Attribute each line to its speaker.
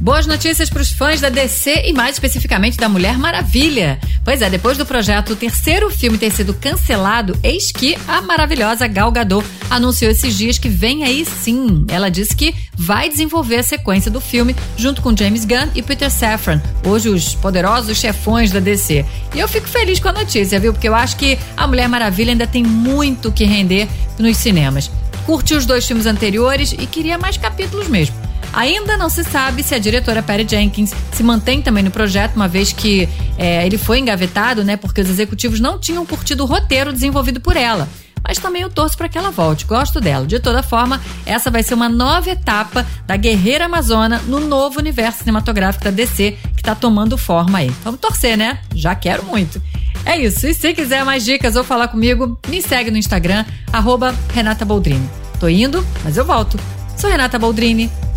Speaker 1: Boas notícias para os fãs da DC e mais especificamente da Mulher Maravilha. Pois é, depois do projeto o terceiro filme ter sido cancelado, eis que a maravilhosa Gal Gadot anunciou esses dias que vem aí sim. Ela disse que vai desenvolver a sequência do filme junto com James Gunn e Peter Safran, hoje os poderosos chefões da DC. E eu fico feliz com a notícia, viu? Porque eu acho que a Mulher Maravilha ainda tem muito que render nos cinemas. Curti os dois filmes anteriores e queria mais capítulos mesmo. Ainda não se sabe se a diretora Patty Jenkins se mantém também no projeto, uma vez que é, ele foi engavetado, né? Porque os executivos não tinham curtido o roteiro desenvolvido por ela. Mas também eu torço para que ela volte, gosto dela. De toda forma, essa vai ser uma nova etapa da Guerreira Amazona no novo universo cinematográfico da DC que está tomando forma aí. Vamos torcer, né? Já quero muito. É isso. E se quiser mais dicas ou falar comigo, me segue no Instagram, arroba Renata Boldrini. Tô indo, mas eu volto. Sou Renata Boldrini